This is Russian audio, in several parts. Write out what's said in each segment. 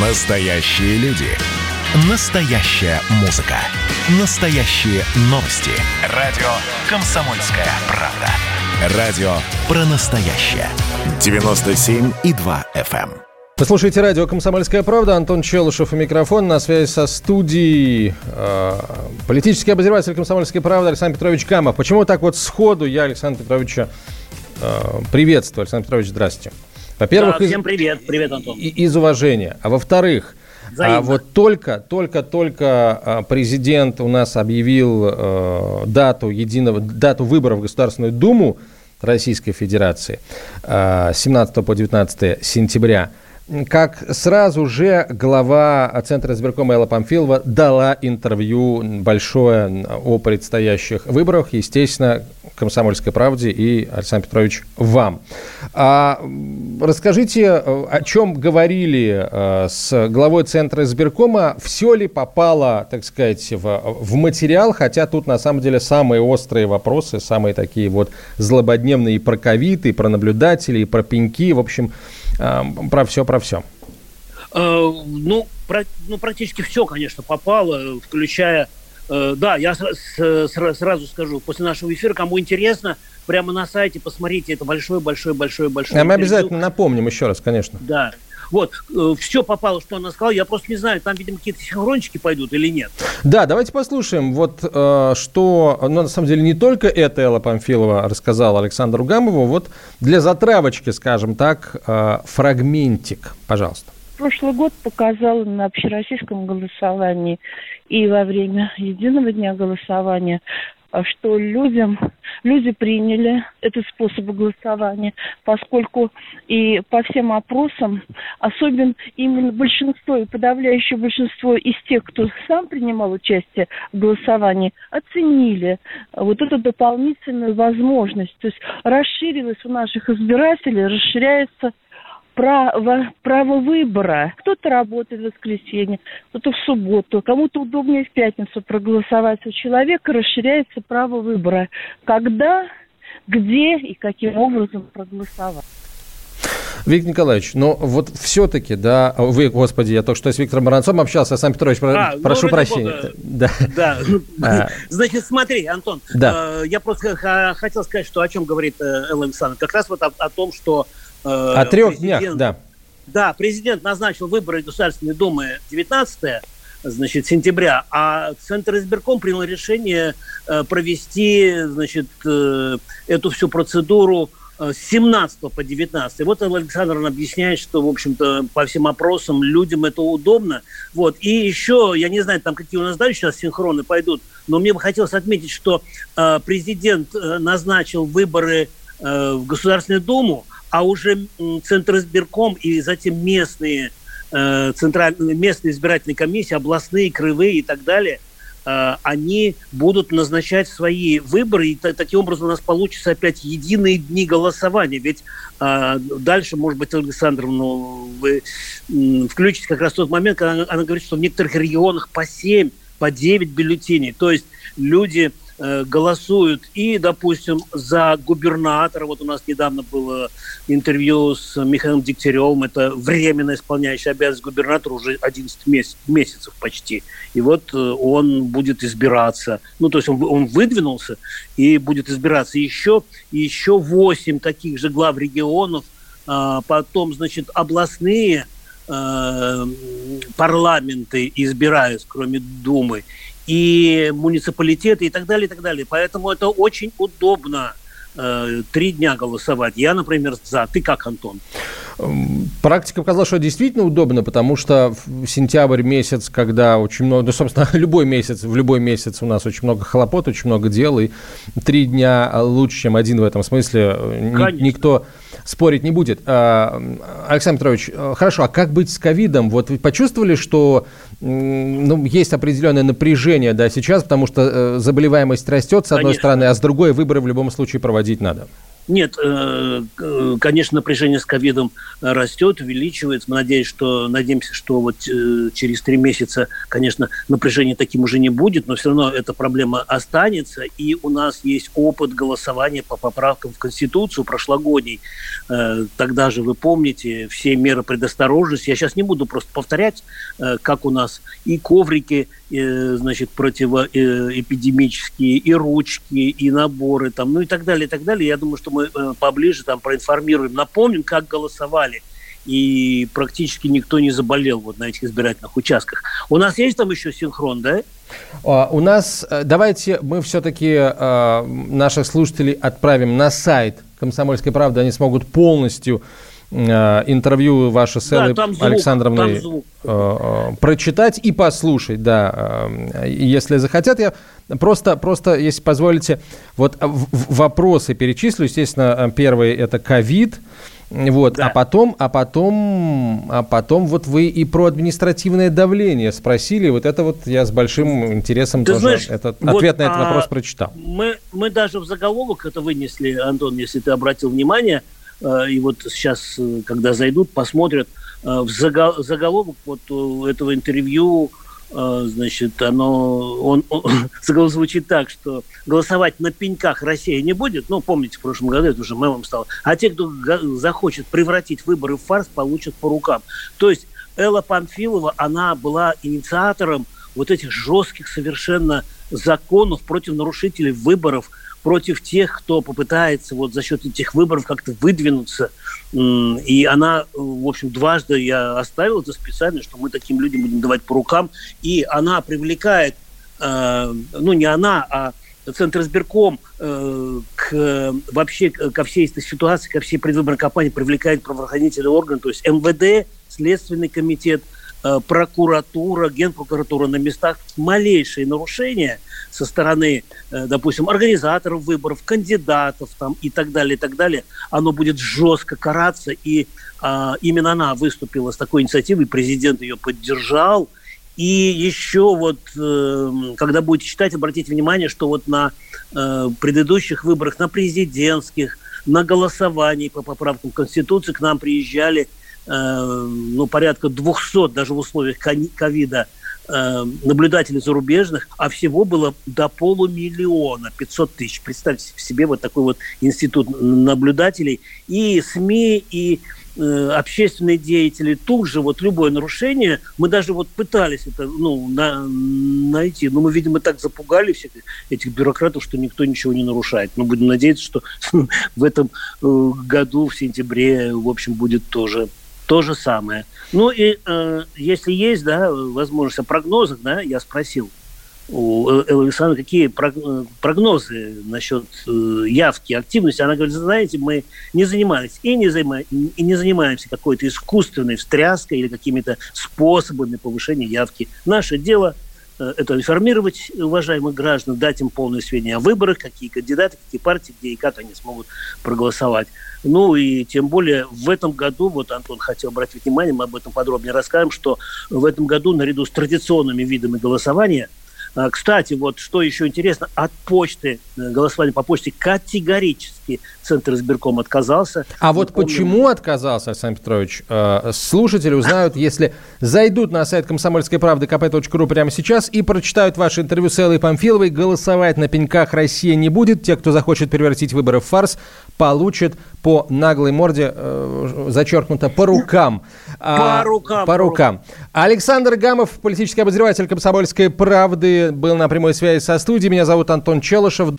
Настоящие люди. Настоящая музыка. Настоящие новости. Радио «Комсомольская правда». Радио про настоящее. 97,2 FM. Вы слушаете радио «Комсомольская правда». Антон Челышев и микрофон. На связи со студией э, политический обозреватель «Комсомольской правды» Александр Петрович Камов. Почему так вот сходу я Александра Петровича э, приветствую? Александр Петрович, здравствуйте. Во-первых, да, всем привет, привет, Антон. Из, уважения. А во-вторых, а вот только, только, только а, президент у нас объявил э, дату единого, дату выборов в Государственную Думу Российской Федерации э, 17 по 19 сентября как сразу же глава Центра избиркома Элла Памфилова дала интервью большое о предстоящих выборах, естественно, «Комсомольской правде» и, Александр Петрович, вам. А, расскажите, о чем говорили а, с главой Центра избиркома, все ли попало, так сказать, в, в материал, хотя тут на самом деле самые острые вопросы, самые такие вот злободневные и про ковид, и про наблюдателей, и про пеньки, в общем, а, про все, про все. Э, ну, про, ну, практически все, конечно, попало, включая... Э, да, я сразу скажу, после нашего эфира, кому интересно, прямо на сайте посмотрите, это большой-большой-большой-большой... А мы обязательно напомним еще раз, конечно. Да, вот, э, все попало, что она сказала. Я просто не знаю, там, видимо, какие-то синхрончики пойдут или нет. Да, давайте послушаем, вот э, что, ну, на самом деле, не только это Элла Памфилова рассказала Александру Гамову, вот для затравочки, скажем так, э, фрагментик, пожалуйста. Прошлый год показал на общероссийском голосовании и во время единого дня голосования а что людям, люди приняли этот способ голосования, поскольку и по всем опросам, особенно именно большинство и подавляющее большинство из тех, кто сам принимал участие в голосовании, оценили вот эту дополнительную возможность. То есть расширилась у наших избирателей, расширяется право, право выбора. Кто-то работает в воскресенье, кто-то в субботу, кому-то удобнее в пятницу проголосовать. У человека расширяется право выбора. Когда, где и каким образом проголосовать. Виктор Николаевич, но вот все-таки, да, вы, господи, я только что с Виктором Баранцом общался, Сам Петрович, а, ну, прошу прощения. Бога. Да. да. А. Значит, смотри, Антон, да. э, я просто хотел сказать, что о чем говорит э, Элла Александровна. Как раз вот о, о том, что Э, О трех днях, да. Да, президент назначил выборы Государственной Думы 19 значит, сентября, а Центр избирком принял решение э, провести, значит, э, эту всю процедуру с 17 по 19. Вот Александр объясняет, что, в общем-то, по всем опросам людям это удобно. Вот. И еще, я не знаю, там какие у нас дальше сейчас синхроны пойдут, но мне бы хотелось отметить, что э, президент назначил выборы э, в Государственную Думу, а уже Центр избирком и затем местные, э, центральные, местные избирательные комиссии, областные, краевые и так далее, э, они будут назначать свои выборы, и таким образом у нас получится опять единые дни голосования. Ведь э, дальше, может быть, Александр, ну, вы включите как раз тот момент, когда она, говорит, что в некоторых регионах по 7, по 9 бюллетеней. То есть люди голосуют и, допустим, за губернатора. Вот у нас недавно было интервью с Михаилом Дегтяревым, это временно исполняющий обязанность губернатора уже 11 месяц, месяцев почти. И вот э, он будет избираться. Ну, то есть он, он выдвинулся и будет избираться. Еще, еще 8 таких же глав регионов, а, потом, значит, областные э, парламенты избирают, кроме Думы и муниципалитеты и так далее, и так далее. Поэтому это очень удобно э, три дня голосовать. Я, например, за. Ты как, Антон? Практика показала, что действительно удобно, потому что в сентябрь месяц, когда очень много, ну, собственно, любой месяц, в любой месяц у нас очень много хлопот, очень много дел, и три дня лучше, чем один в этом смысле. Конечно. Никто спорить не будет. А, Александр Петрович, э, хорошо, а как быть с ковидом? Вот вы почувствовали, что ну, есть определенное напряжение да, сейчас, потому что э, заболеваемость растет, с одной Конечно. стороны, а с другой выборы в любом случае проводить надо? Нет, э, конечно, напряжение с ковидом растет, увеличивается. Мы надеемся, что, надеемся, что вот э, через три месяца, конечно, напряжение таким уже не будет, но все равно эта проблема останется. И у нас есть опыт голосования по поправкам в Конституцию прошлогодний. Э, тогда же, вы помните, все меры предосторожности. Я сейчас не буду просто повторять, как у нас и коврики, значит, противоэпидемические, и ручки, и наборы, там, ну и так далее, и так далее. Я думаю, что мы э, поближе там проинформируем, напомним, как голосовали. И практически никто не заболел вот на этих избирательных участках. У нас есть там еще синхрон, да? А, у нас, э, давайте мы все-таки э, наших слушателей отправим на сайт «Комсомольской правды». Они смогут полностью Э, интервью ваше с Эллой да, Александровной э, прочитать и послушать, да, э, если захотят. Я просто, просто, если позволите, вот вопросы перечислю. Естественно, первый это ковид. Вот, да. а потом, а потом, а потом вот вы и про административное давление спросили. Вот это вот я с большим интересом Ты тоже знаешь, этот, вот, ответ на этот а, вопрос прочитал. Мы, мы даже в заголовок это вынесли, Антон, если ты обратил внимание – Э, и вот сейчас, э, когда зайдут, посмотрят, э, в заголовок вот этого интервью, значит, оно, он, он заголовок звучит так, что голосовать на пеньках Россия не будет. Ну, помните, в прошлом году это уже мемом стало. А те, кто захочет превратить выборы в фарс, получат по рукам. То есть Элла Панфилова, она была инициатором вот этих жестких совершенно законов против нарушителей выборов – против тех, кто попытается вот за счет этих выборов как-то выдвинуться. И она, в общем, дважды я оставил это специально, что мы таким людям будем давать по рукам. И она привлекает, э, ну не она, а Центр избирком э, к, вообще ко всей этой ситуации, ко всей предвыборной кампании привлекает правоохранительный орган, то есть МВД, Следственный комитет, прокуратура, генпрокуратура на местах. Малейшие нарушения – со стороны, э, допустим, организаторов выборов, кандидатов там, и так далее, и так далее, оно будет жестко караться. И а, именно она выступила с такой инициативой, президент ее поддержал. И еще вот, э, когда будете читать, обратите внимание, что вот на э, предыдущих выборах, на президентских, на голосовании по поправкам Конституции к нам приезжали ну, порядка 200, даже в условиях ковида, Э, наблюдателей зарубежных, а всего было до полумиллиона, 500 тысяч. Представьте себе вот такой вот институт наблюдателей. И СМИ, и э, общественные деятели, тут же вот любое нарушение, мы даже вот пытались это ну, на, найти, но мы, видимо, так запугали всех этих бюрократов, что никто ничего не нарушает. Мы будем надеяться, что в этом э, году, в сентябре, в общем, будет тоже то же самое. Ну и э, если есть, да, возможность о прогнозах, да, я спросил у Эллы Александровны, какие э, прогнозы насчет э, явки, активности. Она говорит, знаете, мы не занимались и не, занима, и не занимаемся какой-то искусственной встряской или какими-то способами повышения явки. Наше дело э, это информировать уважаемых граждан, дать им полное сведения о выборах, какие кандидаты, какие партии, где и как они смогут проголосовать. Ну и тем более в этом году, вот Антон хотел обратить внимание, мы об этом подробнее расскажем, что в этом году наряду с традиционными видами голосования – а, кстати, вот что еще интересно, от почты, э, голосование по почте категорически Центр избирком отказался. А вот помним... почему отказался, Александр Петрович, э, слушатели узнают, если зайдут на сайт комсомольской правды kp.ru прямо сейчас и прочитают ваше интервью с Эллой Памфиловой. Голосовать на пеньках Россия не будет. Те, кто захочет превратить выборы в фарс, получат по наглой морде, э, зачеркнуто, по рукам. А, по рукам. По рукам. Александр Гамов, политический обозреватель «Комсомольской правды», был на прямой связи со студией. Меня зовут Антон Челышев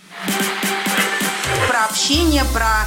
общение, про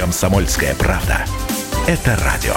Комсомольская правда. Это радио.